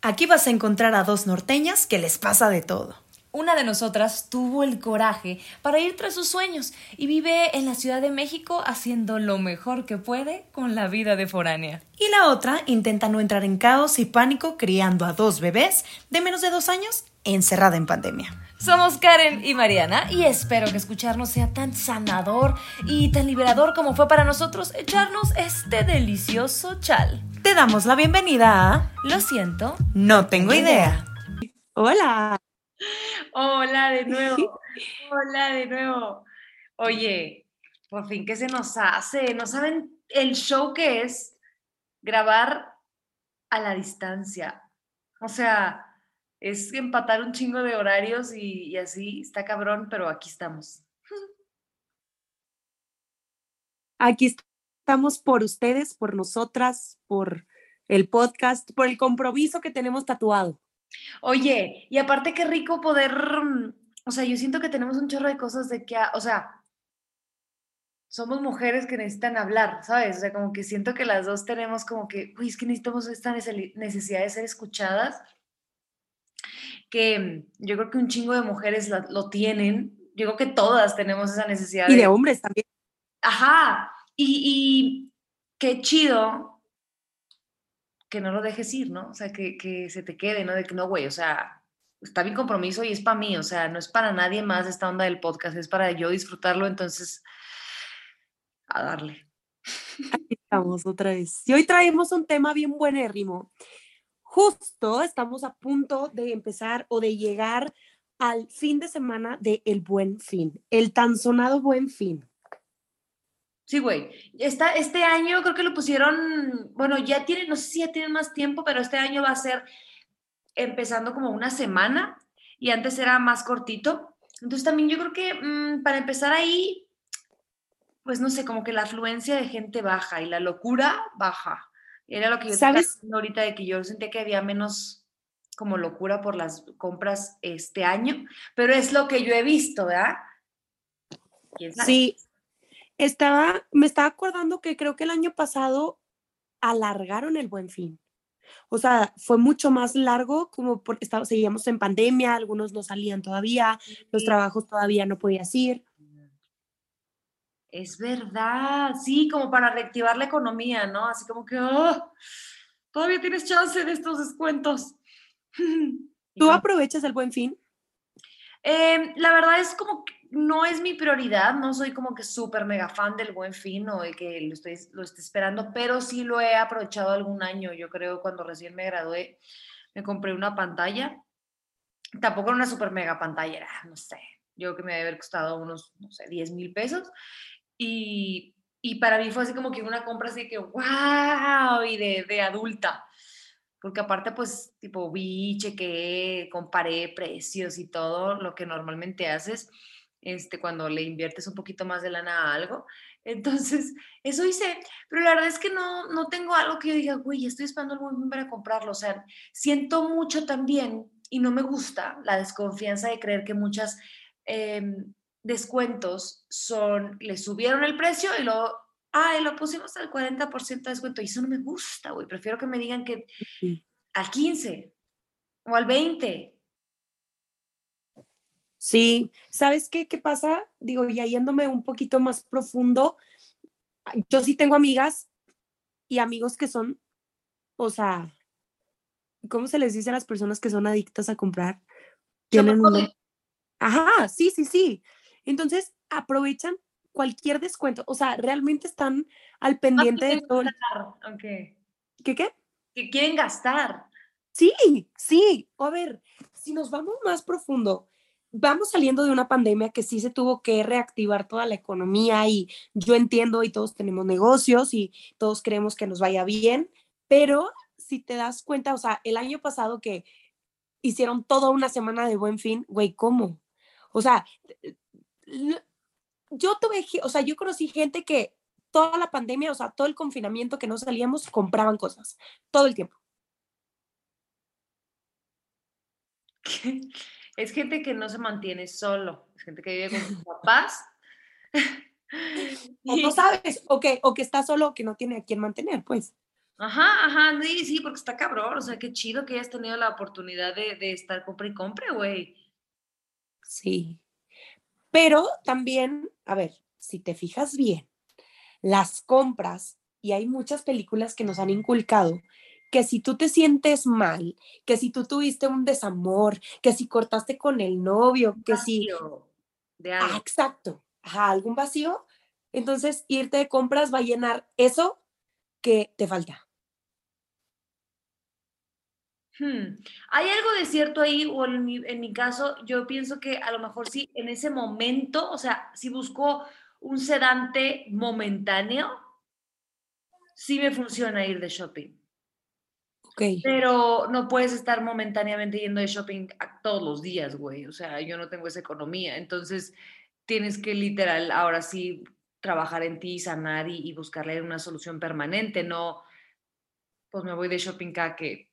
Aquí vas a encontrar a dos norteñas que les pasa de todo. Una de nosotras tuvo el coraje para ir tras sus sueños y vive en la Ciudad de México haciendo lo mejor que puede con la vida de foránea. Y la otra intenta no entrar en caos y pánico criando a dos bebés de menos de dos años encerrada en pandemia. Somos Karen y Mariana y espero que escucharnos sea tan sanador y tan liberador como fue para nosotros echarnos este delicioso chal. Te damos la bienvenida a Lo siento, No tengo idea. Hola. Hola de nuevo. Hola de nuevo. Oye, por fin, ¿qué se nos hace? ¿No saben el show que es grabar a la distancia? O sea, es empatar un chingo de horarios y, y así está cabrón, pero aquí estamos. Aquí estamos por ustedes, por nosotras, por el podcast, por el compromiso que tenemos tatuado. Oye, y aparte qué rico poder, o sea, yo siento que tenemos un chorro de cosas de que, o sea, somos mujeres que necesitan hablar, ¿sabes? O sea, como que siento que las dos tenemos como que, uy, es que necesitamos esta nece- necesidad de ser escuchadas, que yo creo que un chingo de mujeres lo tienen, yo creo que todas tenemos esa necesidad Y de hombres también. Ajá, y, y qué chido que no lo dejes ir, ¿no? O sea, que, que se te quede, ¿no? De que no, güey, o sea, está mi compromiso y es para mí, o sea, no es para nadie más esta onda del podcast, es para yo disfrutarlo, entonces, a darle. Aquí estamos otra vez. Y hoy traemos un tema bien buenérrimo. Justo estamos a punto de empezar o de llegar al fin de semana de El Buen Fin, el tan sonado Buen Fin. Sí, güey. Esta, este año creo que lo pusieron, bueno, ya tienen, no sé si ya tienen más tiempo, pero este año va a ser empezando como una semana y antes era más cortito. Entonces también yo creo que mm, para empezar ahí, pues no sé, como que la afluencia de gente baja y la locura baja. Era lo que yo estaba ahorita de que yo sentía que había menos como locura por las compras este año, pero es lo que yo he visto, ¿verdad? Sí, estaba, me estaba acordando que creo que el año pasado alargaron el Buen Fin. O sea, fue mucho más largo, como porque estaba, seguíamos en pandemia, algunos no salían todavía, los trabajos todavía no podías ir. Es verdad, sí, como para reactivar la economía, ¿no? Así como que, "Oh, todavía tienes chance de estos descuentos. ¿Tú aprovechas el Buen Fin? Em, la verdad es como que no es mi prioridad, no soy como que súper mega fan del Buen Fin o de que lo estoy, lo esté esperando, pero sí lo he aprovechado algún año. Yo creo cuando recién me gradué, me compré una pantalla. Tampoco era una súper mega pantalla, no sé, yo creo que me debe haber costado unos, no sé, 10 mil pesos. Y, y para mí fue así como que una compra así que, wow, y de, de adulta. Porque aparte, pues, tipo, vi, chequé, comparé precios y todo lo que normalmente haces este, cuando le inviertes un poquito más de lana a algo. Entonces, eso hice. Pero la verdad es que no, no tengo algo que yo diga, güey, estoy esperando el momento para comprarlo. O sea, siento mucho también y no me gusta la desconfianza de creer que muchas em, descuentos son, le subieron el precio y luego, ay, lo pusimos al 40% de descuento. Y eso no me gusta, güey. Prefiero que me digan que Sí. al 15 o al 20. Sí, ¿sabes qué, qué pasa? Digo, ya yéndome un poquito más profundo, yo sí tengo amigas y amigos que son, o sea, ¿cómo se les dice a las personas que son adictas a comprar? Tienen Ajá, sí, sí, sí. Entonces, aprovechan cualquier descuento, o sea, realmente están al pendiente de quieren todo. gastar, ¿Qué qué? que quieren gastar. Sí, sí. A ver, si nos vamos más profundo, vamos saliendo de una pandemia que sí se tuvo que reactivar toda la economía y yo entiendo y todos tenemos negocios y todos queremos que nos vaya bien, pero si te das cuenta, o sea, el año pasado que hicieron toda una semana de buen fin, güey, ¿cómo? O sea, yo tuve, o sea, yo conocí gente que toda la pandemia, o sea, todo el confinamiento que no salíamos, compraban cosas, todo el tiempo. Es gente que no se mantiene solo, es gente que vive con sus papás. O no sabes, o que, o que está solo que no tiene a quién mantener, pues. Ajá, ajá, sí, sí, porque está cabrón, o sea, qué chido que hayas tenido la oportunidad de, de estar compra y compre, güey. Sí. Pero también, a ver, si te fijas bien, las compras, y hay muchas películas que nos han inculcado que si tú te sientes mal, que si tú tuviste un desamor, que si cortaste con el novio, que si... De Ah, exacto. Ajá, algún vacío. Entonces, irte de compras va a llenar eso que te falta. Hmm, ¿Hay algo de cierto ahí? O en mi, en mi caso, yo pienso que a lo mejor sí, en ese momento, o sea, si busco un sedante momentáneo, sí me funciona ir de shopping. Ok. Pero no puedes estar momentáneamente yendo de shopping a todos los días, güey. O sea, yo no tengo esa economía. Entonces, tienes que literal, ahora sí, trabajar en ti, sanar y, y buscarle una solución permanente, no, pues me voy de shopping cada que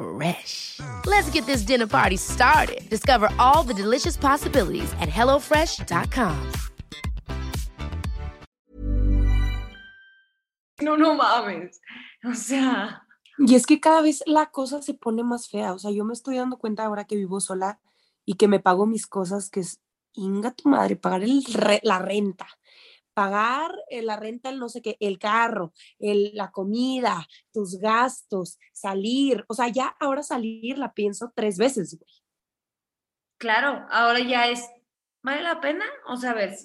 Fresh. Let's get this dinner party started. Discover all the delicious possibilities at hellofresh.com. No, no mames. O sea, Y es que cada vez la cosa se pone más fea. O sea, yo me estoy dando cuenta ahora que vivo sola y que me pago mis cosas, que es, inga tu madre, pagar el re- la renta, pagar eh, la renta, el no sé qué, el carro, el, la comida, tus gastos, salir. O sea, ya ahora salir la pienso tres veces, güey. claro, ahora ya es, ¿vale la pena? O sea, a ver,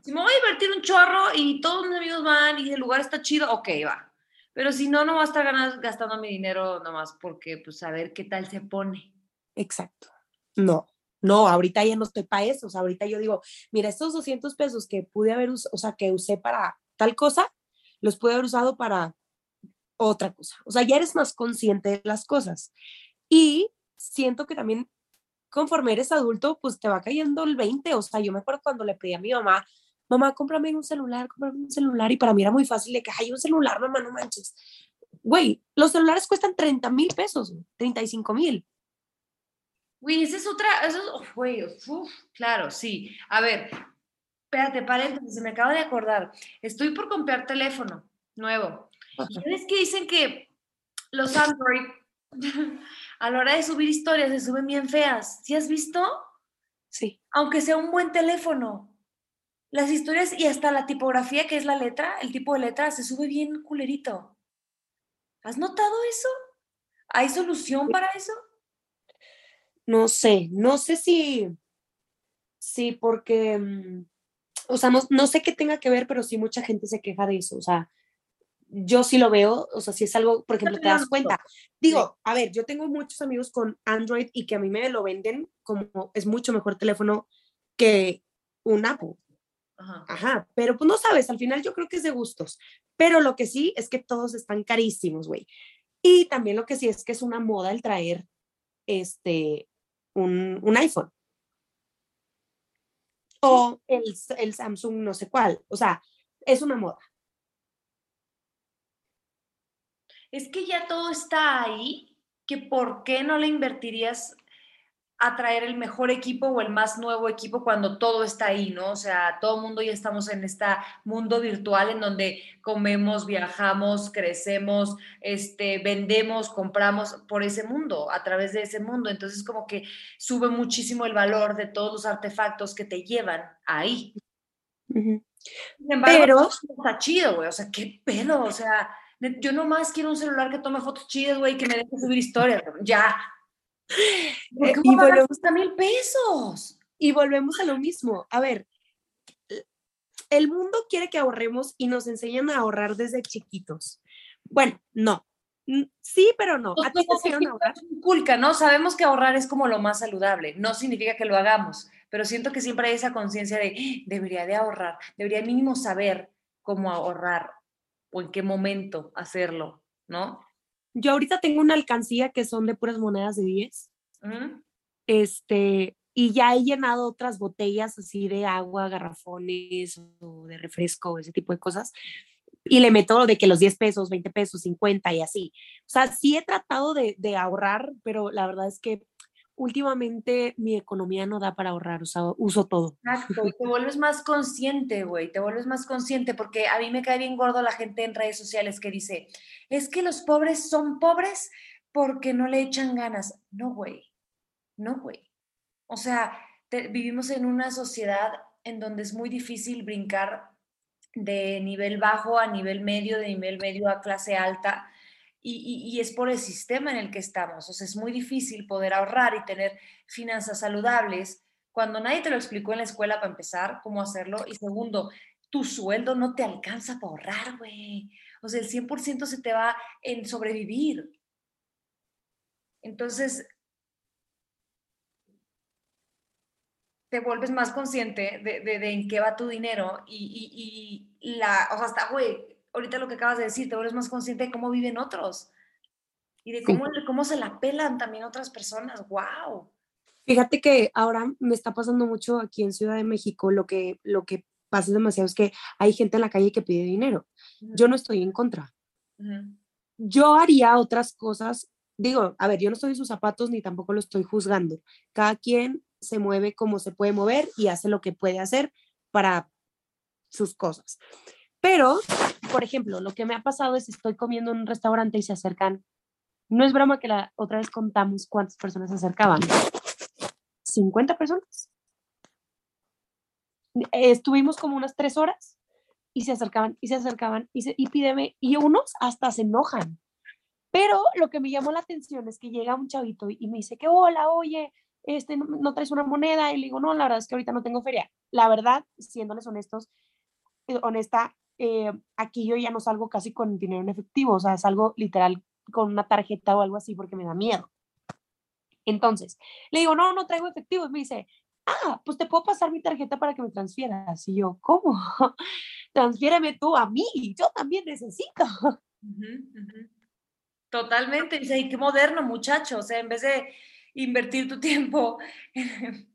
si me voy a divertir un chorro y todos mis amigos van y el lugar está chido, ok, va. Pero si no, no voy a estar gastando mi dinero nomás porque, pues, a ver qué tal se pone. Exacto. No, no, ahorita ya no estoy para eso. O sea, ahorita yo digo, mira, estos 200 pesos que pude haber usado, o sea, que usé para tal cosa, los pude haber usado para otra cosa. O sea, ya eres más consciente de las cosas. Y siento que también conforme eres adulto, pues te va cayendo el 20. O sea, yo me acuerdo cuando le pedí a mi mamá, mamá, cómprame un celular, cómprame un celular. Y para mí era muy fácil de que, hay un celular, mamá, no manches. Güey, los celulares cuestan 30 mil pesos, güey, 35 mil. Güey, esa es otra, eso es, uf, güey, uf, claro, sí. A ver, espérate, paréntesis, se me acaba de acordar. Estoy por comprar teléfono nuevo. Y ves que dicen que los Android a la hora de subir historias se suben bien feas. ¿Sí has visto? Sí. Aunque sea un buen teléfono. Las historias y hasta la tipografía, que es la letra, el tipo de letra, se sube bien culerito. ¿Has notado eso? ¿Hay solución para eso? No sé, no sé si, sí, porque, mm, o sea, no, no sé qué tenga que ver, pero sí mucha gente se queja de eso, o sea, yo sí lo veo, o sea, si es algo, por ejemplo, te das cuenta. Digo, a ver, yo tengo muchos amigos con Android y que a mí me lo venden como es mucho mejor teléfono que un Apple. Ajá. Ajá, pero pues no sabes, al final yo creo que es de gustos, pero lo que sí es que todos están carísimos, güey. Y también lo que sí es que es una moda el traer este un, un iPhone. O el, el Samsung no sé cuál, o sea, es una moda. Es que ya todo está ahí, que por qué no le invertirías a traer el mejor equipo o el más nuevo equipo cuando todo está ahí, ¿no? O sea, todo el mundo ya estamos en este mundo virtual en donde comemos, viajamos, crecemos, este, vendemos, compramos por ese mundo, a través de ese mundo. Entonces, como que sube muchísimo el valor de todos los artefactos que te llevan ahí. Ujú. Sin embargo, Pero- está chido, güey. O sea, qué pedo. O sea, yo nomás quiero un celular que tome fotos chidas, güey, que me deje subir historias. Ya. ¿Por Eh, qué y a pagar volvemos- 60 mil pesos? Y volvemos a lo mismo. A ver, el mundo quiere que ahorremos y nos enseñan a ahorrar desde chiquitos. Bueno, no. Mm, Sí, pero no. A ti te Como que enseñaron a ahorrar. inculca, ¿no? Sabemos que ahorrar es como lo más saludable. No significa que lo hagamos, pero siento que siempre hay esa conciencia de "Ah, debería de ahorrar, debería mínimo saber cómo ahorrar o en qué momento hacerlo, ¿no? Yo ahorita tengo una alcancía que son de puras monedas de 10 Ujú. Este, y ya he llenado otras botellas así de agua, garrafones o de refresco, ese tipo de cosas. Y le meto de que los 10 pesos, 20 pesos, 50 y así. O sea, sí he tratado de, de ahorrar, pero la verdad es que últimamente mi economía no da para ahorrar, o sea, uso todo. Exacto, te vuelves más consciente, güey, te vuelves más consciente, porque a mí me cae bien gordo la gente en redes sociales que dice, es que los pobres son pobres porque no le echan ganas. No, güey, no, güey. O sea, vivimos en una sociedad en donde es muy difícil brincar de nivel bajo a nivel medio, de nivel medio a clase alta y, es por el sistema en el que estamos. O sea, es muy difícil poder ahorrar y tener finanzas saludables cuando nadie te lo explicó en la escuela para empezar cómo hacerlo. Y segundo, tu sueldo no te alcanza para ahorrar, güey. O sea, el 100% se te va en sobrevivir. Entonces, te vuelves más consciente de, de, en qué va tu dinero y, y, la, o sea, hasta, güey, ahorita lo que acabas de decir, te vuelves más consciente de cómo viven otros y de cómo, cómo se la pelan también otras personas. ¡Wow! Fíjate que ahora me está pasando mucho aquí en Ciudad de México, lo que, lo que pasa demasiado es que hay gente en la calle que pide dinero. Yo no estoy en contra. Yo haría otras cosas. Digo, a ver, yo no estoy en sus zapatos ni tampoco lo estoy juzgando. Cada quien se mueve como se puede mover y hace lo que puede hacer para sus cosas. Pero, por ejemplo, lo que me ha pasado es estoy comiendo en un restaurante y se acercan. No es broma que la otra vez contamos cuántas personas se acercaban. 50 personas. Estuvimos como unas tres horas y se acercaban y se acercaban y, se, y pídeme. Y unos hasta se enojan. Pero lo que me llamó la atención es que llega un chavito y me dice que hola, oye, este, no, no, traes una moneda. Y le digo, no, la verdad es que ahorita no tengo feria. La verdad, siéndoles honestos, eh, honesta, eh, aquí yo ya no salgo casi con dinero en efectivo, o sea, salgo literal con una tarjeta o algo así porque me da miedo. Entonces, le digo, no, no traigo efectivo. Y me dice, ah, pues te puedo pasar mi tarjeta para que me transfieras. Y yo, ¿cómo? Transfiéreme tú a mí, yo también necesito. Totalmente, y qué moderno, muchacho. O sea, en vez de invertir tu tiempo en,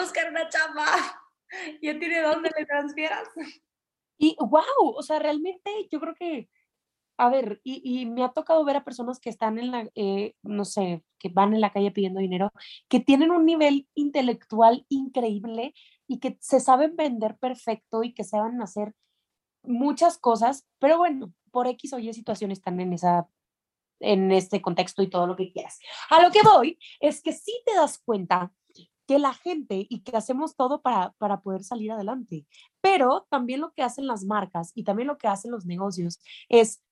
buscar una chamba, ya tiene dónde le transfieras. Y wow, o sea, realmente yo creo que, a ver, y, me ha tocado ver a personas que están en la, eh, no sé, que van en la calle pidiendo dinero, que tienen un nivel intelectual increíble y que se saben vender perfecto y que saben hacer muchas cosas, pero bueno, por X o Y situaciones están en esa en este contexto y todo lo que quieras. A lo que voy es que si te das cuenta que la gente y que hacemos todo para, para poder salir adelante. Pero también lo que hacen las marcas y también lo que hacen los negocios es,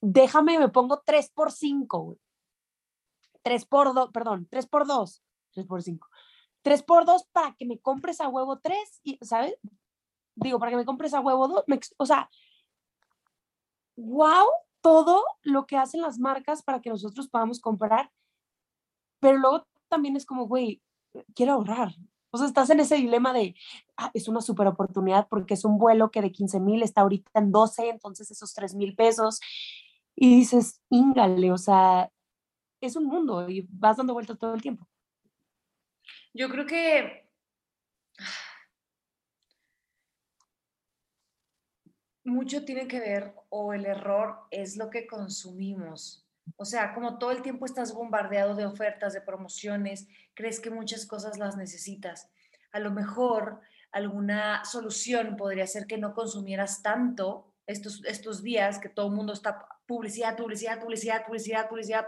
déjame, me pongo 3 por 5, 3 por 2, perdón, 3 por 2, 3 por 5. 3 por 2 para que me compres a huevo 3, y, ¿sabes? Digo, para que me compres a huevo 2, o sea, wow, todo lo que hacen las marcas para que nosotros podamos comprar, pero luego también es como, güey, quiero ahorrar. O sea, estás en ese dilema de, ah, es una super oportunidad porque es un vuelo que de 15 mil está ahorita en 12, entonces esos 3 mil pesos. Y dices, íngale, o sea, es un mundo y vas dando vueltas todo el tiempo. Yo creo que mucho tiene que ver o el error es lo que consumimos. O sea, como todo el tiempo estás bombardeado de ofertas, de promociones, crees que muchas cosas las necesitas. A lo mejor alguna solución podría ser que no consumieras tanto estos, estos días, que todo el mundo está publicidad, publicidad, publicidad, publicidad, publicidad,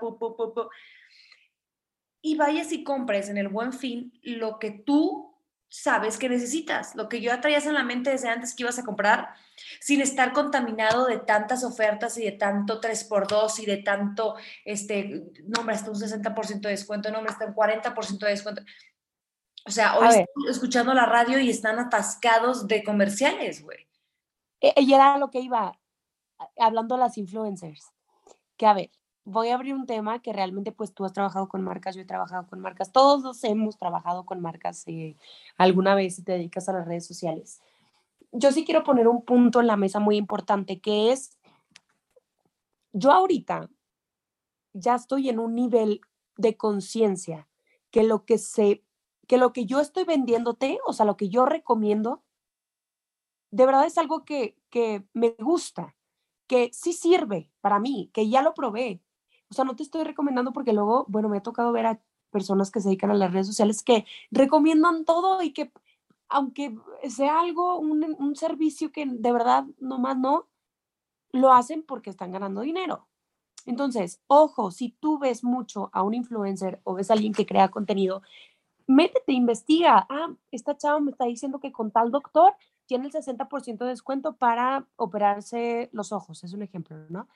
y vayas y compres en el buen fin lo que tú sabes que necesitas, lo que yo traías en la mente desde antes que ibas a comprar, sin estar contaminado de tantas ofertas y de tanto 3x2 y de tanto, este, no, hombre, está un 60% de descuento, no, hombre, está un 40% de descuento. O sea, hoy estoy escuchando la radio y están atascados de comerciales, güey. E, y era lo que iba hablando las influencers. Que a ver, voy a abrir un tema que realmente pues tú has trabajado con marcas, yo he trabajado con marcas, todos hemos trabajado con marcas eh, alguna vez si te dedicas a las redes sociales. Yo sí quiero poner un punto en la mesa muy importante que es, yo ahorita ya estoy en un nivel de conciencia que lo que se, que lo que yo estoy vendiéndote, o sea, lo que yo recomiendo, de verdad es algo que, que me gusta, que sí sirve para mí, que ya lo probé. O sea, no te estoy recomendando porque luego, bueno, me ha tocado ver a personas que se dedican a las redes sociales que recomiendan todo y que aunque sea algo, un, un servicio que de verdad nomás no, lo hacen porque están ganando dinero. Entonces, ojo, si tú ves mucho a un influencer o ves a alguien que crea contenido, métete, investiga. Ah, esta chava me está diciendo que con tal doctor tiene el 60% de descuento para operarse los ojos, es un ejemplo, ¿no?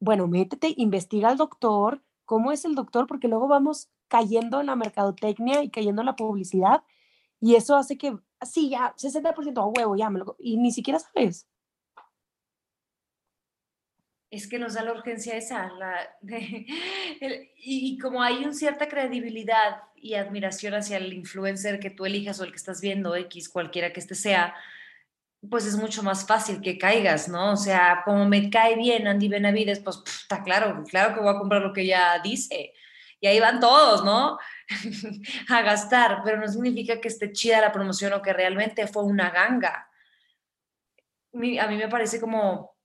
Bueno, métete, investiga al doctor, cómo es el doctor, porque luego vamos cayendo en la mercadotecnia y cayendo en la publicidad y eso hace que, sí, ya, 60% a huevo, ya, me y ni siquiera sabes. es que nos da la urgencia esa. y, como hay una cierta credibilidad y admiración hacia el influencer que tú elijas o el que estás viendo, X, cualquiera que este sea, pues es mucho más fácil que caigas, ¿no? O sea, como me cae bien Andy Benavides, pues está claro, claro que voy a comprar lo que ella dice. Y ahí van todos, ¿no? a gastar, pero no significa que esté chida la promoción o que realmente fue una ganga. A mí me parece como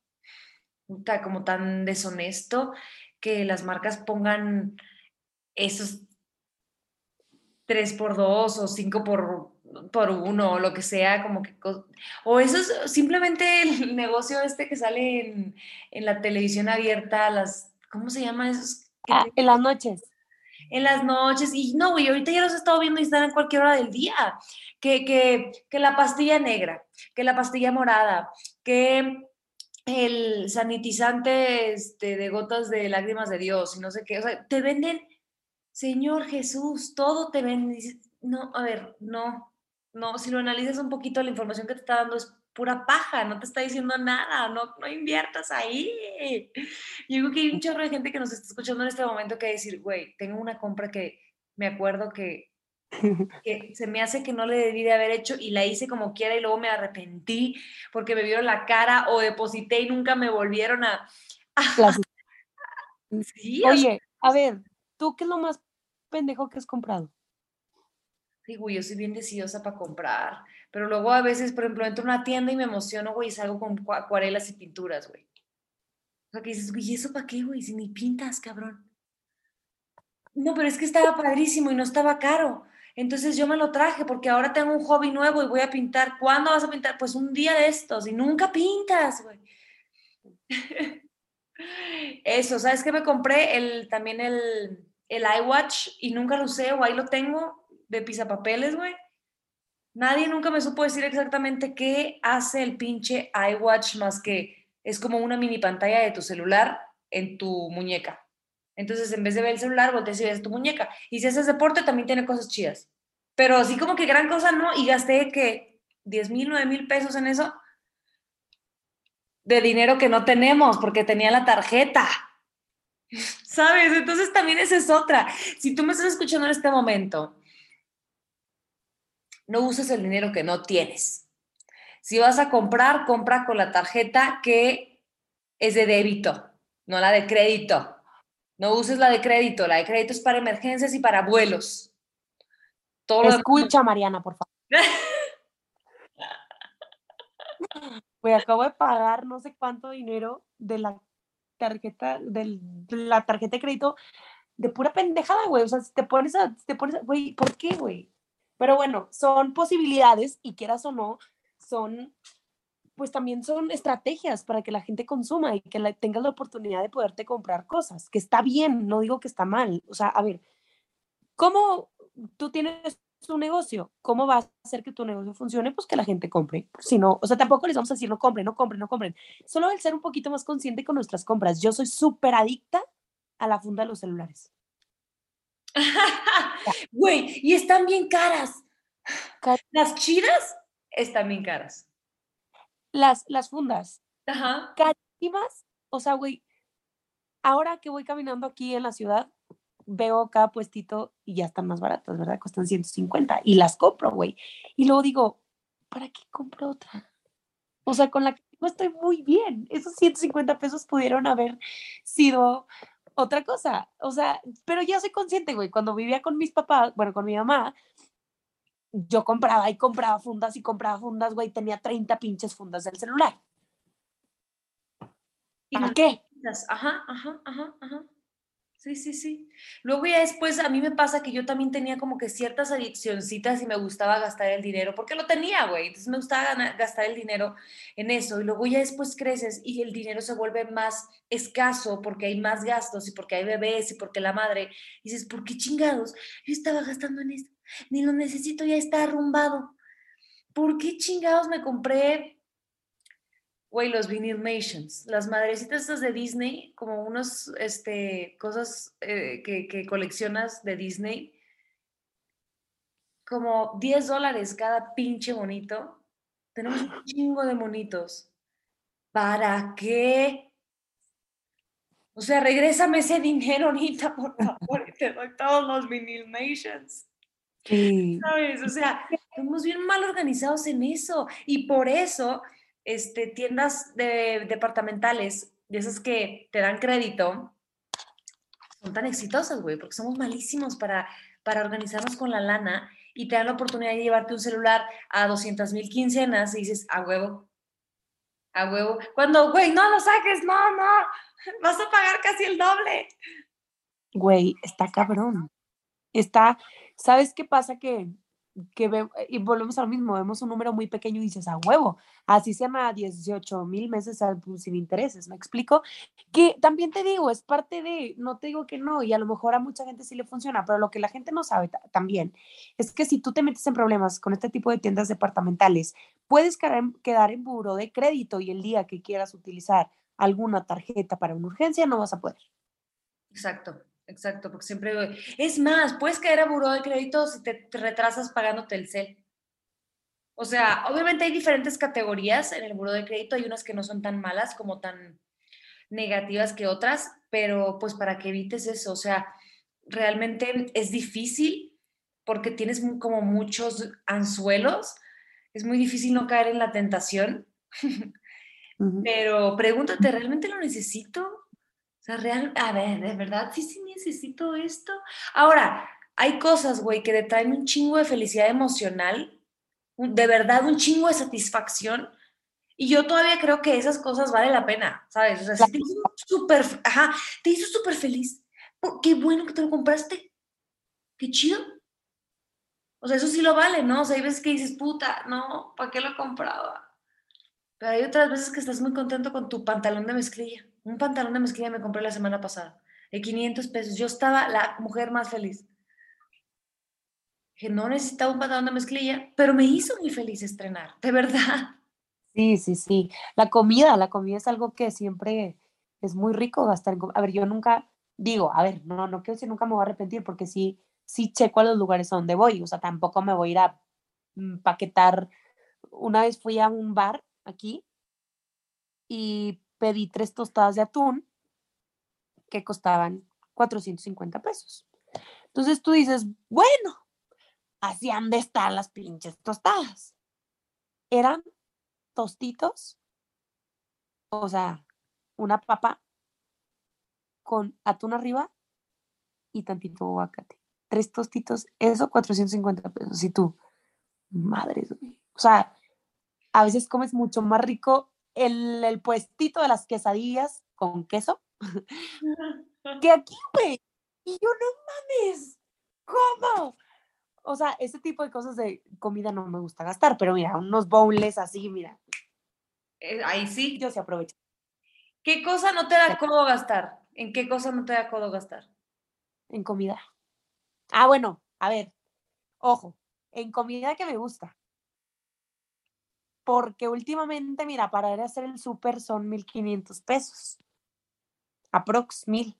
como tan deshonesto que las marcas pongan esos 3 por 2 o 5 por, por 1 o lo que sea, como que... O eso es simplemente el negocio este que sale en, en la televisión abierta, las... ¿Cómo se llama esos? Ah, en las noches. En las noches. Y no, güey, ahorita ya los he estado viendo y están en cualquier hora del día. Que, que, que la pastilla negra, que la pastilla morada, que el sanitizante este, de gotas de lágrimas de Dios y no sé qué. O sea, te venden, Señor Jesús, todo te venden. No, a ver, no, no, si lo analizas un poquito, la información que te está dando es pura paja, no te está diciendo nada, no, no inviertas ahí. Yo creo que hay un chorro de gente que nos está escuchando en este momento que decir, güey, tengo una compra que me acuerdo que que se me hace que no le debí de haber hecho y la hice como quiera y luego me arrepentí porque me vieron la cara o deposité y nunca me volvieron a... Oye, a ver, ¿tú qué es lo más pendejo que has comprado? Digo, yo soy bien decidiosa para comprar, pero luego a veces, por ejemplo, entro a una tienda y me emociono, güey, y salgo con acuarelas y pinturas, güey. O sea, que dices, güey, ¿y eso para qué, güey? Si ni pintas, cabrón. No, pero es que estaba padrísimo y no estaba caro. Entonces yo me lo traje porque ahora tengo un hobby nuevo y voy a pintar. ¿Cuándo vas a pintar? Pues un día de estos y nunca pintas, güey. Eso, ¿sabes qué me compré? El, también el, el iWatch y nunca lo usé o ahí lo tengo de pisapapeles, güey. Nadie nunca me supo decir exactamente qué hace el pinche iWatch más que es como una mini pantalla de tu celular en tu muñeca. Entonces, en vez de ver el celular, volteas y ves tu muñeca. Y si haces deporte, también tiene cosas chidas. Pero así como que gran cosa, no. Y gasté que 10 mil, 9 mil pesos en eso de dinero que no tenemos porque tenía la tarjeta. ¿Sabes? Entonces también esa es otra. Si tú me estás escuchando en este momento, no uses el dinero que no tienes. Si vas a comprar, compra con la tarjeta que es de débito, no la de crédito. No uses la de crédito, la de crédito es para emergencias y para vuelos. Todo Escucha, Mariana, por favor. pues acabo de pagar no sé cuánto dinero de la tarjeta, de la tarjeta de crédito de pura pendejada, güey. O sea, si te pones a, te pones güey, ¿por qué, güey? Pero bueno, son posibilidades y quieras o no, son pues también son estrategias para que la gente consuma y que la, tengas la oportunidad de poderte comprar cosas, que está bien, no digo que está mal. O sea, a ver, ¿cómo tú tienes un negocio? ¿Cómo vas a hacer que tu negocio funcione? Pues que la gente compre. Si no, o sea, tampoco les vamos a decir no compren, no compren, no compren. Solo el ser un poquito más consciente con nuestras compras. Yo soy súper adicta a la funda de los celulares. Güey, y están bien caras. Las chidas están bien caras las, las fundas. Ajá. Carísimas. O sea, güey, ahora que voy caminando aquí en la ciudad, veo cada puestito y ya están más baratas, ¿verdad? Cuestan 150 y las compro, güey. Y luego digo, ¿para qué compro otra? O sea, con la que estoy muy bien. Esos 150 pesos pudieron haber sido otra cosa, o sea, pero ya soy consciente, güey, cuando vivía con mis papás, bueno, con mi mamá, yo compraba y compraba fundas y compraba fundas, güey, tenía 30 pinches fundas del celular. Y ¿Para qué? Ajá, ajá, ajá, ajá. Sí, sí, sí. Luego ya después a mí me pasa que yo también tenía como que ciertas adiccioncitas y me gustaba gastar el dinero, porque lo tenía, güey. Entonces me gustaba gastar el dinero en eso. Y luego ya después creces y el dinero se vuelve más escaso porque hay más gastos y porque hay bebés y porque la madre. Y dices, ¿por qué chingados? Yo estaba gastando en esto. Ni lo necesito, ya está arrumbado. ¿Por qué chingados me compré Güey, los Nations, las madrecitas estas de Disney, como unos, este, cosas eh, que, que coleccionas de Disney, como 10 dólares cada pinche monito. Tenemos un chingo de monitos. ¿Para qué? O sea, regrésame ese dinero, Anita, por favor, y te doy todos los Nations. Sí. ¿sabes? O sea, estamos bien mal organizados en eso. Y por eso, este, tiendas de, departamentales, de esas que te dan crédito, son tan exitosas, güey, porque somos malísimos para, para organizarnos con la lana y te dan la oportunidad de llevarte un celular a 200 mil quincenas y dices, a huevo, a huevo. Cuando, güey, no lo saques, no, no, vas a pagar casi el doble. Güey, está cabrón. Está, ¿sabes qué pasa? Que, que ve- y volvemos a mismo, vemos un número muy pequeño y dices, a huevo, así se llama 18 mil meses al- pues, sin intereses, ¿me explico? Que también te digo, es parte de, no te digo que no, y a lo mejor a mucha gente sí le funciona, pero lo que la gente no sabe ta- también es que si tú te metes en problemas con este tipo de tiendas departamentales, puedes quedar en buro de crédito y el día que quieras utilizar alguna tarjeta para una urgencia no vas a poder. Exacto, exacto, porque siempre... Es más, puedes caer a buró de crédito si te, te retrasas pagando Telcel. O sea, obviamente hay diferentes categorías en el buró de crédito, hay unas que no son tan malas como tan negativas que otras, pero pues para que evites eso, o sea, realmente es difícil porque tienes como muchos anzuelos, es muy difícil no caer en la tentación, pero pregúntate, ¿realmente lo necesito? O sea, real, a ver, ¿de verdad sí, sí necesito esto? Ahora, hay cosas, güey, que te traen un chingo de felicidad emocional, de verdad un chingo de satisfacción, y yo todavía creo que esas cosas vale la pena, ¿sabes? O sea, si te hizo súper, ajá, te hizo súper feliz, oh, qué bueno que te lo compraste, qué chido. O sea, eso sí lo vale, ¿no? O sea, hay veces que dices, puta, no, ¿para qué lo compraba? Pero hay otras veces que estás muy contento con tu pantalón de mezclilla. Un pantalón de mezclilla me compré la semana pasada, de 500 pesos. Yo estaba la mujer más feliz. Que no necesitaba un pantalón de mezclilla, pero me hizo muy feliz estrenar, de verdad. Sí, sí, sí. La comida, la comida es algo que siempre es muy rico gastar A ver, yo nunca digo, a ver, no, no quiero decir nunca me voy a arrepentir porque sí, sí checo a los lugares a donde voy. O sea, tampoco me voy a ir a paquetar. Una vez fui a un bar aquí y pedí tres tostadas de atún que costaban 450 pesos. Entonces tú dices, bueno, así han de estar las pinches tostadas. Eran tostitos, o sea, una papa con atún arriba y tantito aguacate. Tres tostitos, eso 450 pesos. Y tú, madres, güey. O sea, a veces comes mucho más rico el, el puestito de las quesadillas con queso que aquí, güey. Y yo, no mames, ¿cómo? O sea, ese tipo de cosas de comida no me gusta gastar, pero mira, unos bowls así, mira, Eh, Ahí sí. yo se aprovecho. ¿Qué cosa no te da codo gastar? ¿En qué cosa no te da codo gastar? En comida. Ah, bueno, a ver, ojo, en comida que me gusta. Porque últimamente, mira, para ir a hacer el súper son 1500 pesos. Aprox mil.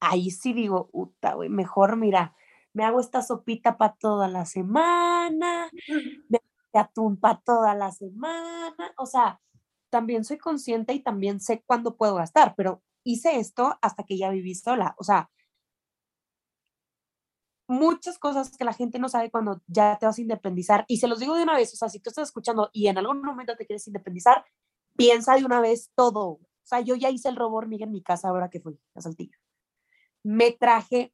Ahí sí digo, puta, güey, mejor mira, me hago esta sopita para toda la semana, de atún para toda la semana. O sea, también soy consciente y también sé cuándo puedo gastar, pero hice esto hasta que ya viví sola. O sea, muchas cosas que la gente no sabe cuando ya te vas a independizar. Y se los digo de una vez, o sea, si tú estás escuchando y en algún momento te quieres independizar, piensa de una vez todo. O sea, yo ya hice el robo hormiga en mi casa ahora que fui a Saltillo. Me traje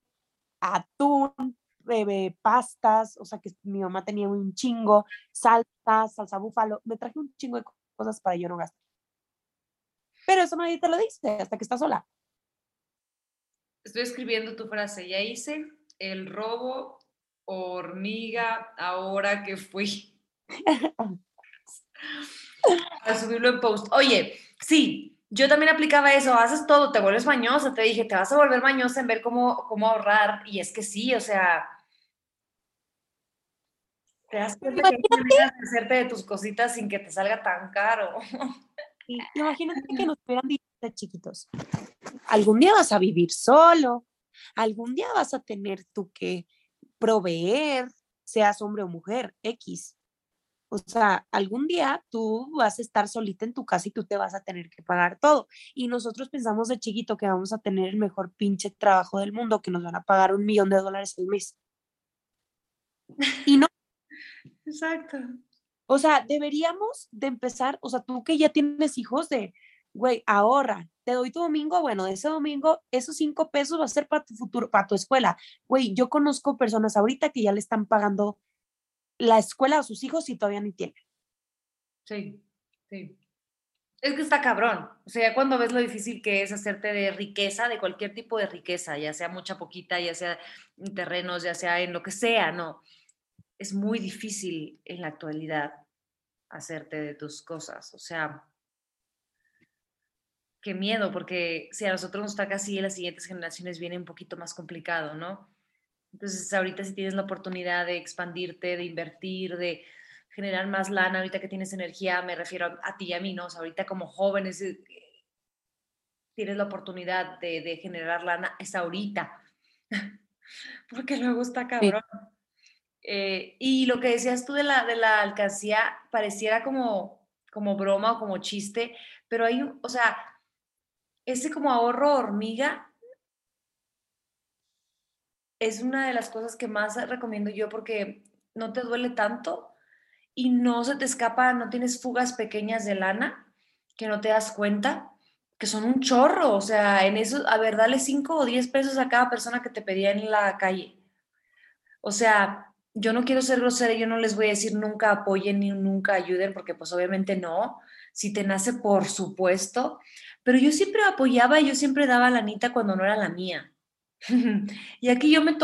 atún, bebé, pastas, o sea, que mi mamá tenía un chingo, salsa, salsa búfalo. Me traje un chingo de cosas para yo no gastar. Pero eso nadie te lo dice hasta que estás sola. Estoy escribiendo tu frase. Ya hice el robo hormiga ahora que fui. a subirlo en post. Oye, sí, yo también aplicaba eso, haces todo, te vuelves mañosa, te dije, te vas a volver mañosa en ver cómo, cómo ahorrar, y es que sí, o sea, te das cuenta que terminas de hacerte de tus cositas sin que te salga tan caro. Imagínate que nos hubieran dicho de chiquitos, algún día vas a vivir solo, algún día vas a tener tú que proveer, seas hombre o mujer, X. O sea, algún día tú vas a estar solita en tu casa y tú te vas a tener que pagar todo. Y nosotros pensamos de chiquito que vamos a tener el mejor pinche trabajo del mundo, que nos van a pagar un millón de dólares al mes. Y no. Exacto. O sea, deberíamos de empezar, o sea, tú que ya tienes hijos de, güey, ahorra, te doy tu domingo, bueno, ese domingo, esos cinco pesos va a ser para tu futuro, para tu escuela. Güey, yo conozco personas ahorita que ya le están pagando la escuela a sus hijos y todavía ni tienen. Sí, sí. Es que está cabrón. O sea, cuando ves lo difícil que es hacerte de riqueza, de cualquier tipo de riqueza, ya sea mucha, poquita, ya sea en terrenos, ya sea en lo que sea, no. Es muy difícil en la actualidad hacerte de tus cosas. O sea, qué miedo, porque si a nosotros nos toca así, las siguientes generaciones viene un poquito más complicado, ¿no? Entonces, ahorita si tienes la oportunidad de expandirte, de invertir, de generar más lana, ahorita que tienes energía, me refiero a, ti y a mí, ¿no? O sea, ahorita como jóvenes eh, tienes la oportunidad de, generar lana, es ahorita. Porque luego está cabrón. Eh, y lo que decías tú de la, de la alcancía pareciera como, como broma o como chiste, pero hay, o sea, ese como ahorro hormiga es una de las cosas que más recomiendo yo porque no te duele tanto y no se te escapa, no tienes fugas pequeñas de lana que no te das cuenta, que son un chorro, o sea, en eso, a ver, dale 5 o 10 pesos a cada persona que te pedía en la calle. O sea, yo no quiero ser grosera, yo no les voy a decir nunca apoyen ni nunca ayuden, porque pues obviamente no, si te nace, por supuesto, pero yo siempre apoyaba y yo siempre daba la anita cuando no era la mía. Y aquí yo me,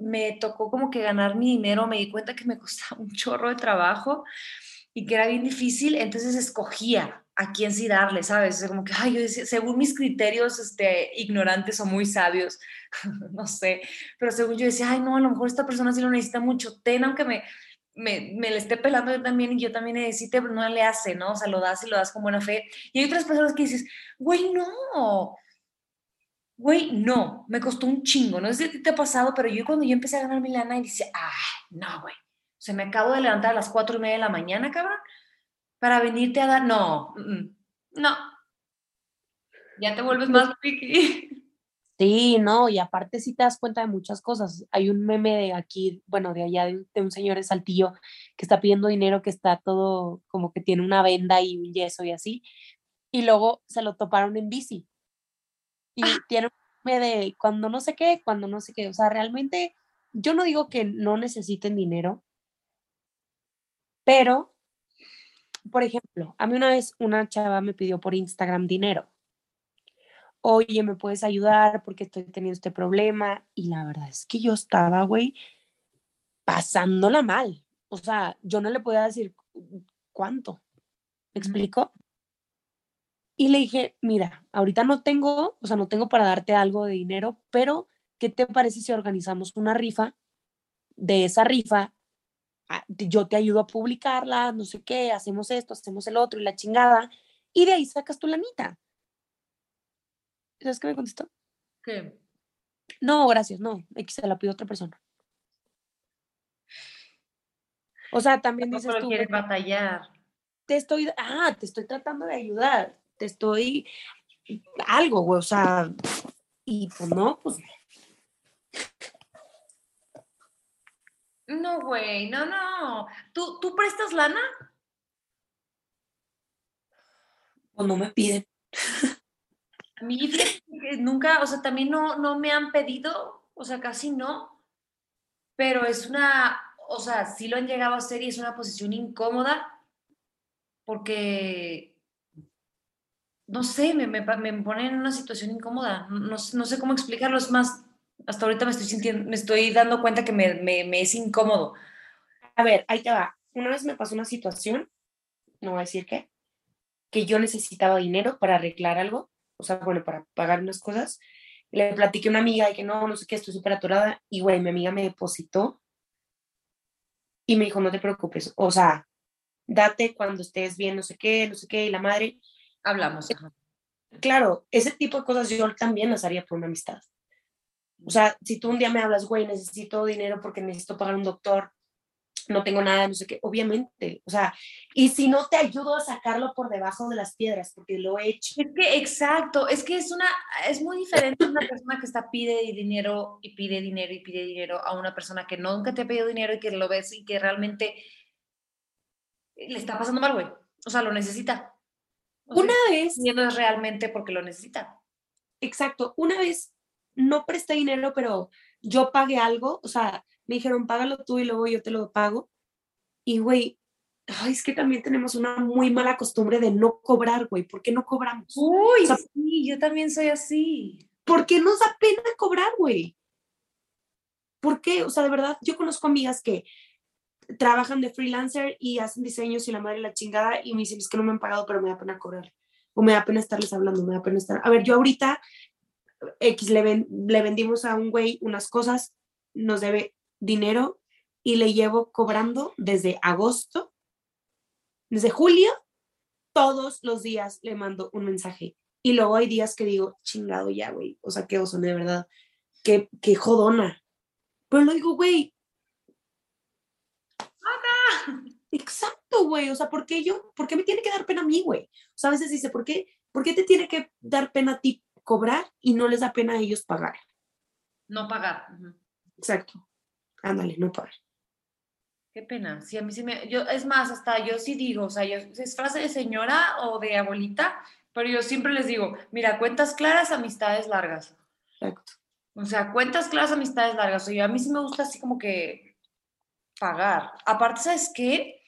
me, tocó como que ganar mi dinero, me di cuenta que me costaba un chorro de trabajo y que era bien difícil, entonces escogía a quién sí darle, ¿sabes? como que, ay, yo decía, según mis criterios este, ignorantes o muy sabios, no sé, pero según yo decía, ay, no, a lo mejor esta persona sí lo necesita mucho, ten, aunque me, me, me le esté pelando yo también y yo también necesite, pero no le hace, ¿no? O sea, lo das y lo das con buena fe. Y hay otras personas que dices, güey, no, Güey, no, me costó un chingo. No sé si te ha pasado, pero yo cuando yo empecé a ganar mi lana y dice, ay, no, güey. se me acabo de levantar a las cuatro y media de la mañana, cabrón, para venirte a dar. No, no. Ya te vuelves más piqui. Sí, no, y aparte sí te das cuenta de muchas cosas. Hay un meme de aquí, bueno, de allá, de, un señor de Saltillo que está pidiendo dinero, que está todo como que tiene una venda y un yeso y así. Y luego se lo toparon en bici y tiene de cuando no sé qué, cuando no sé qué. O sea, realmente yo no digo que no necesiten dinero, pero, por ejemplo, a mí una vez una chava me pidió por Instagram dinero. Oye, ¿me puedes ayudar porque estoy teniendo este problema? Y la verdad es que yo estaba, güey, pasándola mal. O sea, yo no le podía decir cuánto. ¿Me explico? Y le dije, mira, ahorita no tengo, o sea, no tengo para darte algo de dinero, pero ¿qué te parece si organizamos una rifa? De esa rifa, ah, yo te ayudo a publicarla, no sé qué, hacemos esto, hacemos el otro y la chingada, y de ahí sacas tu lanita. ¿Sabes qué me contestó? ¿Qué? No, gracias, no, X se la pido a otra persona. O sea, también dices tú. quieres batallar. Te estoy, ah, te estoy tratando de ayudar te estoy algo, güey, o sea, y pues no, pues. No, güey, no, no. ¿Tú, ¿Tú prestas lana? Pues no me piden. A mí nunca, o sea, también no, no me han pedido, o sea, casi no, pero es una, o sea, sí lo han llegado a hacer y es una posición incómoda porque, no sé, me, me, me pone en una situación incómoda, no, no sé cómo explicarlo, es más, hasta ahorita me estoy sintiendo, me estoy dando cuenta que me, me es incómodo. A ver, ahí te va. Una vez me pasó una situación, no voy a decir qué, que yo necesitaba dinero para arreglar algo o sea, bueno, para pagar unas cosas. Le platiqué a una amiga y que no, no sé qué, estoy súper atorada. Y, güey, mi amiga me depositó y me dijo, no te preocupes, o sea, date cuando estés bien, no sé qué, no sé qué, y la madre. Hablamos. Claro, ese tipo de cosas yo también las haría por una amistad. O sea, si tú un día me hablas, güey, necesito dinero porque necesito pagar un doctor, no tengo nada, no sé qué, obviamente, o sea, y si no te ayudo a sacarlo por debajo de las piedras, porque lo he hecho. Es que, exacto, es que es una, es muy diferente una persona que está pide dinero y pide dinero y pide dinero a una persona que nunca te ha pedido dinero y que lo ves y que realmente le está pasando mal, güey, o sea, lo necesita. una vez. Y no es realmente porque lo necesita. Exacto, una vez no presté dinero, pero yo pagué algo, o sea, me dijeron, págalo tú y luego yo te lo pago. Y, güey, es que también tenemos una muy mala costumbre de no cobrar, güey. ¿Por qué no cobramos? Uy, sí, yo también soy así. ¿Por qué nos da pena cobrar, güey? ¿Por qué? O sea, de verdad, yo conozco amigas que trabajan de freelancer y hacen diseños y la madre la chingada y me dicen, es que no me han pagado, pero me da pena cobrar. O me da pena estarles hablando, me da pena estar... A ver, yo ahorita X le, le vendimos a un güey unas cosas, nos debe dinero y le llevo cobrando desde agosto, desde julio, todos los días le mando un mensaje. Y luego hay días que digo, chingado ya, güey, o sea, qué oso, de verdad, qué, qué jodona. Pero lo digo, güey. Exacto, güey, o sea, ¿por qué yo, por qué me tiene que dar pena a mí, güey? O sea, a veces dice, ¿por qué, ¿por qué te tiene que dar pena a ti cobrar y no les da pena a ellos pagar? No pagar. Exacto ándale, no pagar. Qué pena. Sí, a mí sí me. Yo, es más, hasta yo sí digo, o sea, yo, es frase de señora o de abuelita, pero yo siempre les digo, mira, cuentas claras, amistades largas. Exacto. O sea, cuentas claras, amistades largas. O sea, a mí sí me gusta así como que pagar. Aparte, ¿sabes qué?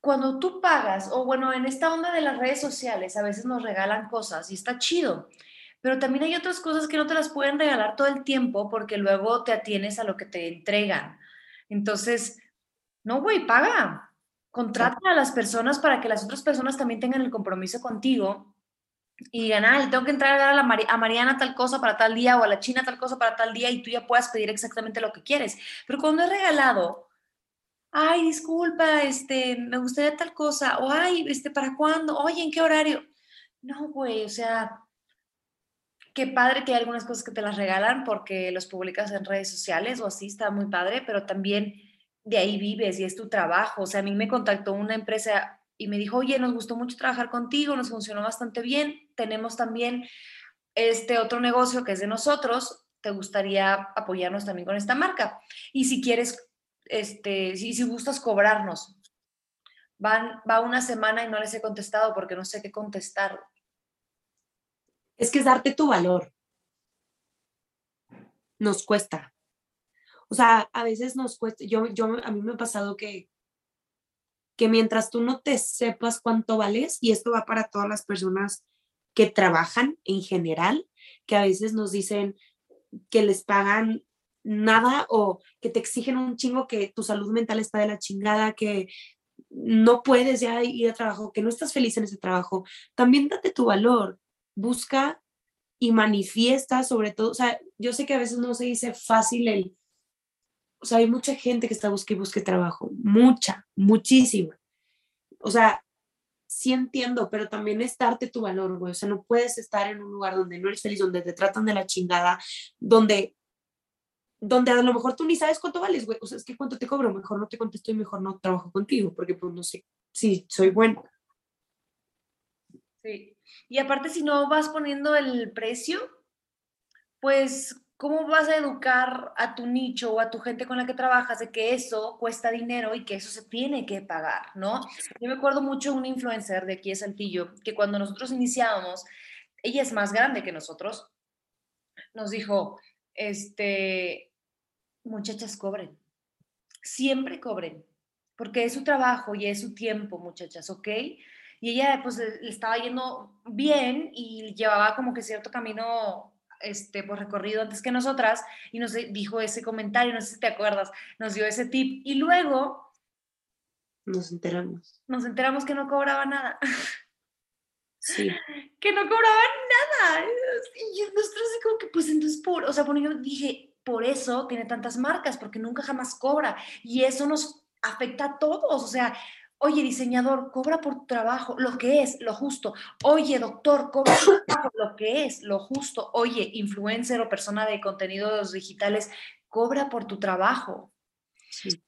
Cuando tú pagas, o bueno, en esta onda de las redes sociales, a veces nos regalan cosas y está chido. Pero también hay otras cosas que no te las pueden regalar todo el tiempo porque luego te atienes a lo que te entregan. Entonces, no, güey, paga. Contrata a las personas para que las otras personas también tengan el compromiso contigo y digan, ah, le tengo que entrar a, la a Mariana tal cosa para tal día o a la China tal cosa para tal día y tú ya puedas pedir exactamente lo que quieres. Pero cuando es regalado, ay, disculpa, este, me gustaría tal cosa, o ay, este, ¿para cuándo? Oye, ¿en qué horario? No, güey, o sea, qué padre que hay algunas cosas que te las regalan porque los publicas en redes sociales o así, está muy padre, pero también de ahí vives y es tu trabajo. O sea, a mí me contactó una empresa y me dijo, oye, nos gustó mucho trabajar contigo, nos funcionó bastante bien, tenemos también este otro negocio que es de nosotros, ¿te gustaría apoyarnos también con esta marca? Y si quieres, este, si, si gustas cobrarnos, van, va una semana y no les he contestado porque no sé qué contestar es que es darte tu valor. Nos cuesta. O sea, a veces nos cuesta, yo, yo, a mí me ha pasado que, que mientras tú no te sepas cuánto vales, y esto va para todas las personas que trabajan en general, que a veces nos dicen que les pagan nada o que te exigen un chingo que tu salud mental está de la chingada, que no puedes ya ir a trabajo, que no estás feliz en ese trabajo, también date tu valor busca y manifiesta sobre todo, o sea, yo sé que a veces no se dice fácil el, o sea, hay mucha gente que está buscando y busque trabajo, mucha, muchísima. O sea, sí entiendo, pero también es darte tu valor, güey. O sea, no puedes estar en un lugar donde no eres feliz, donde te tratan de la chingada, donde, donde a lo mejor tú ni sabes cuánto vales, güey. O sea, es que cuánto te cobro, mejor no te contesto y mejor no trabajo contigo, porque pues no sé si soy bueno. Sí. Y aparte, si no vas poniendo el precio, pues ¿cómo vas a educar a tu nicho o a tu gente con la que trabajas de que eso cuesta dinero y que eso se tiene que pagar, ¿no? Yo me acuerdo mucho de una influencer de aquí de Saltillo que cuando nosotros iniciábamos, ella es más grande que nosotros, nos dijo, este, muchachas, cobren, siempre cobren, porque es su trabajo y es su tiempo, muchachas, ¿ok? Y ella pues le estaba yendo bien y llevaba como que cierto camino este, por recorrido antes que nosotras y nos dijo ese comentario, no sé si te acuerdas, nos dio ese tip y luego nos enteramos. Nos enteramos que no cobraba nada. Sí. que no cobraban nada. Y nosotros como que, pues entonces, por, o sea, por, yo dije, por eso tiene tantas marcas, porque nunca jamás cobra. Y eso nos afecta a todos. O sea, Oye, diseñador, cobra por tu trabajo, lo que es, lo justo. Oye, doctor, cobra por tu trabajo, lo que es, lo justo. Oye, influencer o persona de contenidos digitales, cobra por tu trabajo.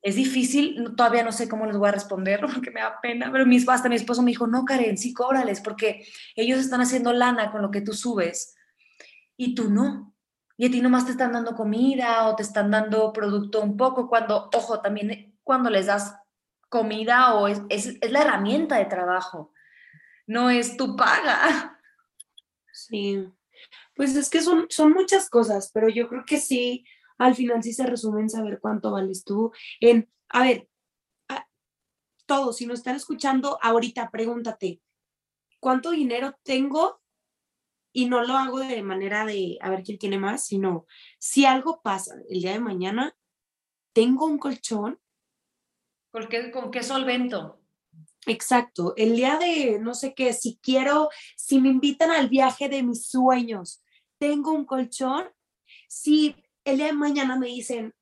Es difícil, todavía no sé cómo les voy a responder porque me da pena, pero mi, hasta mi esposo me dijo, no, Karen, sí cóbrales porque ellos están haciendo lana con lo que tú subes y tú no. Y a ti nomás te están dando comida o te están dando producto un poco, cuando, ojo, también cuando les das comida o es, es, la herramienta de trabajo, no es tu paga. Sí, pues es que son, son muchas cosas, pero yo creo que sí, al final sí se resume en saber cuánto vales tú. En, a ver, todos, si nos están escuchando ahorita, pregúntate, ¿cuánto dinero tengo? Y no lo hago de manera de a ver quién tiene más, sino si algo pasa el día de mañana, tengo un colchón ¿Con qué, con qué solvento? Exacto, el día de no sé qué, si quiero, si me invitan al viaje de mis sueños, tengo un colchón, si el día de mañana me dicen,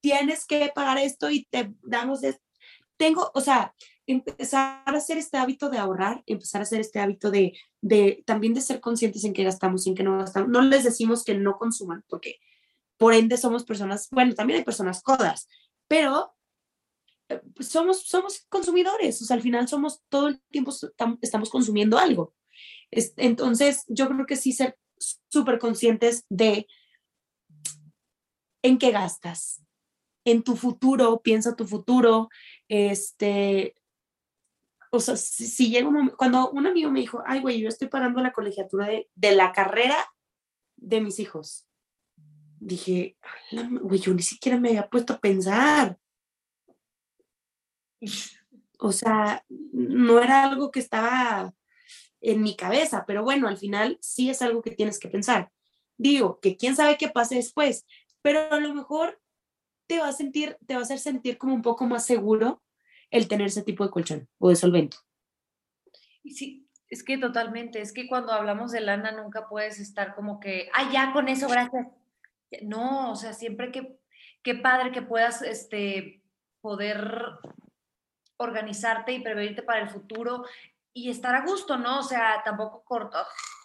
tienes que pagar esto y te damos, esto, tengo, o sea, empezar a hacer este hábito de ahorrar, empezar a hacer este hábito de, de también de ser conscientes en qué gastamos en qué no gastamos. No les decimos que no consuman, porque por ende somos personas, bueno, también hay personas codas, pero somos, somos consumidores, o sea, al final somos todo el tiempo estamos consumiendo algo. entonces, yo creo que sí ser súper conscientes de en qué gastas, en tu futuro, piensa tu futuro, este, o sea, si, llega un momento, cuando un amigo me dijo, ay, güey, yo estoy pagando la colegiatura de, de la carrera de mis hijos, dije, güey, yo ni siquiera me había puesto a pensar. O sea, no era algo que estaba en mi cabeza, pero bueno, al final sí es algo que tienes que pensar. Digo, que quién sabe qué pase después, pero a lo mejor te va a sentir, te va a hacer sentir como un poco más seguro el tener ese tipo de colchón o de solvento. Sí, es que totalmente, es que cuando hablamos de lana nunca puedes estar como que, ah, ya con eso, gracias. No, o sea, siempre que, qué padre que puedas, este, poder organizarte y prevenirte para el futuro y estar a gusto, ¿no? O sea, tampoco corto,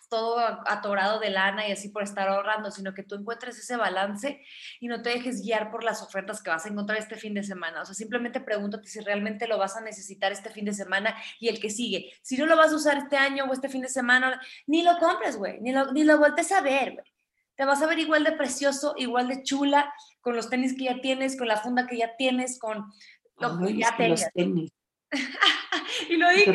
todo atorado de lana y así por estar ahorrando, sino que tú encuentres ese balance y no te dejes guiar por las ofertas que vas a encontrar este fin de semana. O sea, simplemente pregúntate si realmente lo vas a necesitar este fin de semana y el que sigue. Si no lo vas a usar este año o este fin de semana, ni lo compres, güey, ni lo, ni lo voltees a ver, güey. Te vas a ver igual de precioso, igual de chula, con los tenis que ya tienes, con la funda que ya tienes, con lo ya y lo dije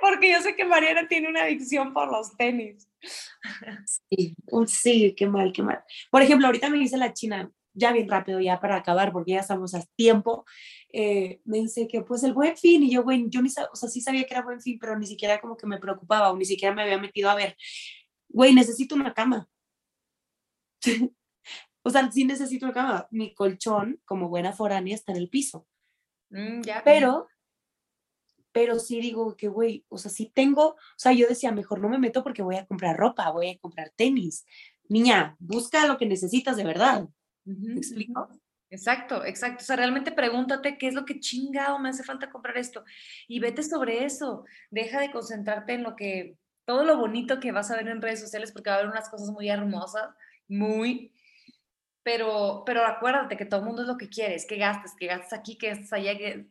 porque yo sé que Mariana tiene una adicción por los tenis. sí, sí, qué mal, qué mal. Por ejemplo, ahorita me dice la china, ya bien rápido, ya para acabar, porque ya estamos a tiempo, eh, me dice que pues el buen fin, y yo, güey, yo ni, o sea, sí sabía que era buen fin, pero ni siquiera como que me preocupaba, o ni siquiera me había metido a ver, güey, necesito una cama. o sea, sí necesito una cama. Mi colchón, como buena foránea, está en el piso. Mm, ya, pero pero sí digo que, güey, o sea, sí tengo, o sea, yo decía, mejor no me meto porque voy a comprar ropa, voy a comprar tenis. Niña, busca lo que necesitas de verdad. ¿Me explico? Exacto, exacto. O sea, realmente pregúntate qué es lo que chingado me hace falta comprar esto y vete sobre eso. Deja de concentrarte en lo que, todo lo bonito que vas a ver en redes sociales porque va a haber unas cosas muy hermosas, muy, pero, pero acuérdate que todo el mundo es lo que quiere, es que gastes, que gastes aquí, que gastes allá, que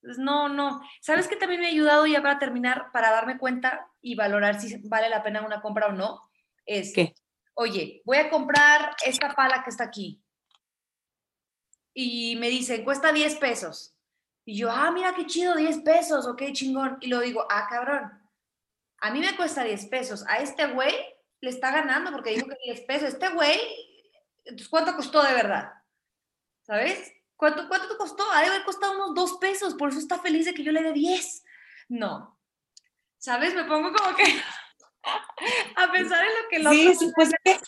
pues, no, no. ¿Sabes qué también me ha ayudado ya para terminar, para darme cuenta y valorar si vale la pena una compra o no? Es, ¿Qué? oye, voy a comprar esta pala que está aquí. Y me dicen, cuesta 10 pesos. Y yo, ah, mira qué chido, 10 pesos, ok, chingón. Y lo digo, ah, cabrón, a mí me cuesta 10 pesos. A este güey le está ganando porque dijo que 10 pesos. Este güey, entonces, ¿cuánto costó de verdad? ¿Sabes? ¿Cuánto, ¿Cuánto te costó? Ha de haber costado unos 2 pesos, por eso está feliz de que yo le dé 10. No. ¿Sabes? Me pongo como que a pensar en lo que lo Sí, sí, pues es que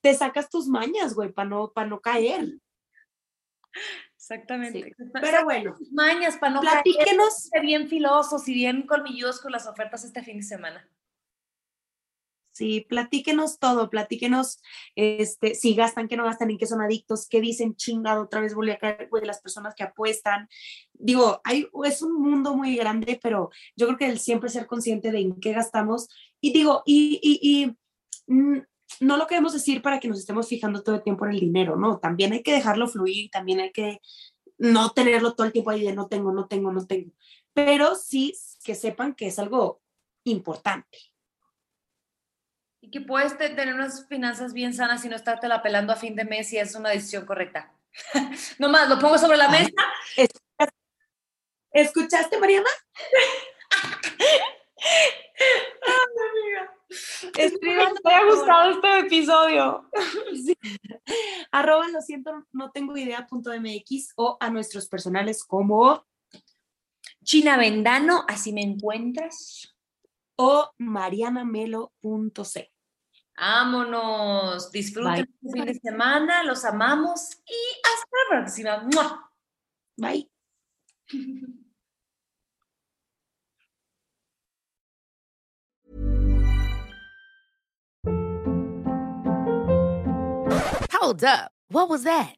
te sacas tus mañas, güey, para no, para no caer. Exactamente. Sí. Pero bueno, mañas para no platíquenos. caer bien filosos y bien colmilludos con las ofertas este fin de semana. Sí, platíquenos todo, platíquenos este, si gastan, qué no gastan, en qué son adictos, qué dicen, chingado, otra vez volví a caer, güey, las personas que apuestan. Digo, hay, es un mundo muy grande, pero yo creo que el siempre ser consciente de en qué gastamos. Y digo, y, y, y mm, no lo queremos decir para que nos estemos fijando todo el tiempo en el dinero, ¿no? También hay que dejarlo fluir, también hay que no tenerlo todo el tiempo ahí de no tengo, no tengo, no tengo. Pero sí que sepan que es algo importante. Y que puedes te- tener unas finanzas bien sanas y no estarte la pelando a fin de mes y es una decisión correcta. no más, lo pongo sobre la mesa. ¿Escuchaste, Mariana? Escriban, Me ha gustado este episodio. Sí. Arroba lo siento, no tengo idea punto MX o a nuestros personales como China Vendano, así me encuentras. O marianamelo.c. Vámonos, disfruten el fin de semana, los amamos y hasta la próxima. ¡Mua! Bye. Hold up. What was that?